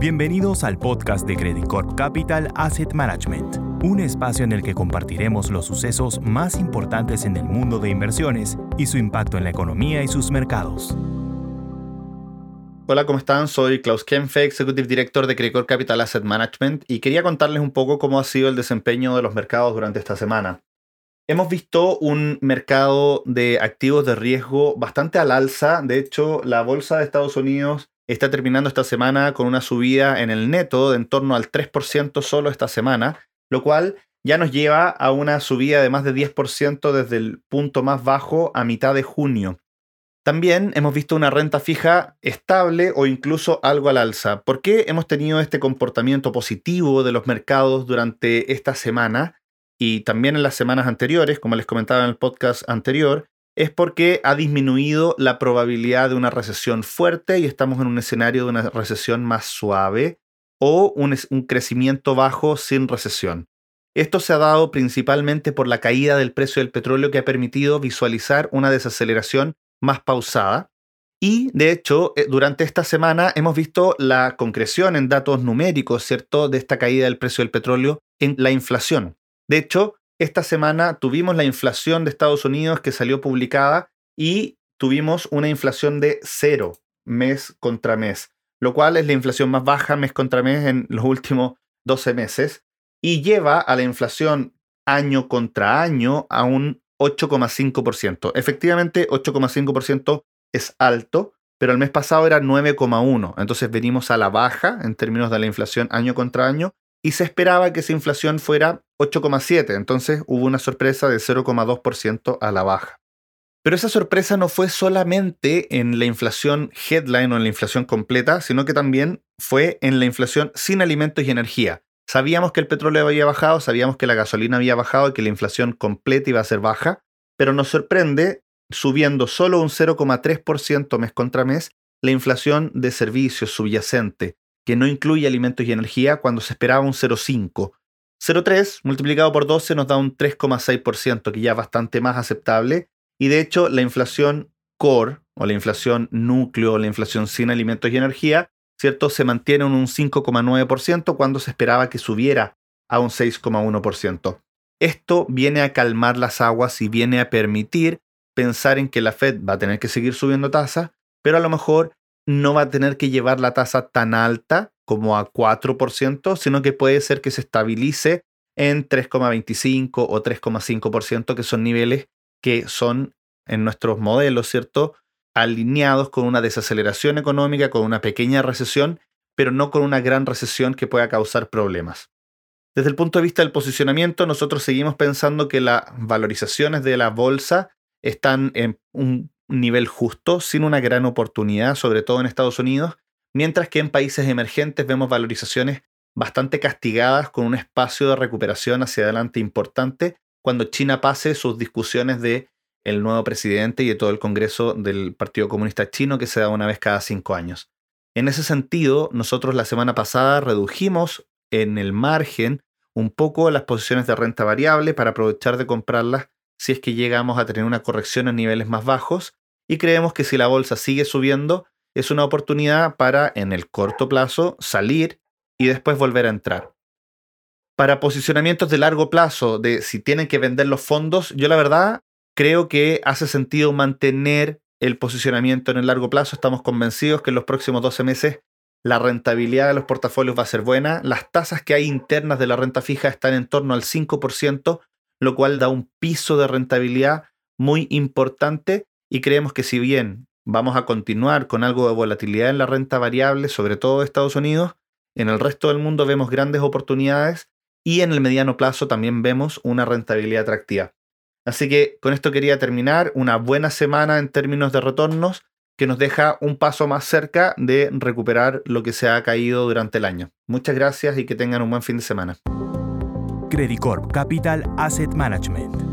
Bienvenidos al podcast de Credit Corp Capital Asset Management, un espacio en el que compartiremos los sucesos más importantes en el mundo de inversiones y su impacto en la economía y sus mercados. Hola, ¿cómo están? Soy Klaus Kempfe, Executive Director de Credit Corp Capital Asset Management y quería contarles un poco cómo ha sido el desempeño de los mercados durante esta semana. Hemos visto un mercado de activos de riesgo bastante al alza. De hecho, la bolsa de Estados Unidos está terminando esta semana con una subida en el neto de en torno al 3% solo esta semana, lo cual ya nos lleva a una subida de más de 10% desde el punto más bajo a mitad de junio. También hemos visto una renta fija estable o incluso algo al alza. ¿Por qué hemos tenido este comportamiento positivo de los mercados durante esta semana y también en las semanas anteriores, como les comentaba en el podcast anterior? Es porque ha disminuido la probabilidad de una recesión fuerte y estamos en un escenario de una recesión más suave o un, crecimiento bajo sin recesión. Esto se ha dado principalmente por la caída del precio del petróleo que ha permitido visualizar una desaceleración más pausada. Y de hecho, eh, durante esta semana hemos visto la concreción en datos numéricos, ¿cierto?, de esta caída del precio del petróleo en la inflación. De hecho, esta semana tuvimos la inflación de Estados Unidos que salió publicada y tuvimos una inflación de cero mes contra mes, lo cual es la inflación más baja mes contra mes en los últimos 12 meses y lleva a la inflación año contra año a un 8,5%. Efectivamente, 8,5% es alto, pero el mes pasado era 9,1%. Entonces venimos a la baja en términos de la inflación año contra año y se esperaba que esa inflación fuera 8,7, entonces hubo una sorpresa de 0,2% a la baja. Pero esa sorpresa no fue solamente en la inflación headline o en la inflación completa, sino que también fue en la inflación sin alimentos y energía. Sabíamos que el petróleo había bajado, sabíamos que la gasolina había bajado y que la inflación completa iba a ser baja, pero nos sorprende subiendo solo un 0,3% mes contra mes la inflación de servicios subyacente, que no incluye alimentos y energía cuando se esperaba un 0,5. 0,3 multiplicado por 12 nos da un 3,6%, que ya es bastante más aceptable. Y de hecho, la inflación core, o la inflación núcleo, la inflación sin alimentos y energía, ¿cierto? Se mantiene en un 5,9% cuando se esperaba que subiera a un 6,1%. Esto viene a calmar las aguas y viene a permitir pensar en que la Fed va a tener que seguir subiendo tasas, pero a lo mejor no va a tener que llevar la tasa tan alta como a 4%, sino que puede ser que se estabilice en 3,25 o 3,5%, que son niveles que son en nuestros modelos, ¿cierto? Alineados con una desaceleración económica, con una pequeña recesión, pero no con una gran recesión que pueda causar problemas. Desde el punto de vista del posicionamiento, nosotros seguimos pensando que las valorizaciones de la bolsa están en un nivel justo, sin una gran oportunidad, sobre todo en Estados Unidos, mientras que en países emergentes vemos valorizaciones bastante castigadas con un espacio de recuperación hacia adelante importante cuando China pase sus discusiones de el nuevo presidente y de todo el Congreso del Partido Comunista Chino que se da una vez cada cinco años. En ese sentido, nosotros la semana pasada redujimos en el margen un poco las posiciones de renta variable para aprovechar de comprarlas si es que llegamos a tener una corrección en niveles más bajos y creemos que si la bolsa sigue subiendo, es una oportunidad para en el corto plazo salir y después volver a entrar. Para posicionamientos de largo plazo, de si tienen que vender los fondos, yo la verdad creo que hace sentido mantener el posicionamiento en el largo plazo. Estamos convencidos que en los próximos 12 meses la rentabilidad de los portafolios va a ser buena. Las tasas que hay internas de la renta fija están en torno al 5%, lo cual da un piso de rentabilidad muy importante y creemos que si bien vamos a continuar con algo de volatilidad en la renta variable, sobre todo Estados Unidos, en el resto del mundo vemos grandes oportunidades y en el mediano plazo también vemos una rentabilidad atractiva. Así que con esto quería terminar una buena semana en términos de retornos que nos deja un paso más cerca de recuperar lo que se ha caído durante el año. Muchas gracias y que tengan un buen fin de semana. Credit Corp Capital Asset Management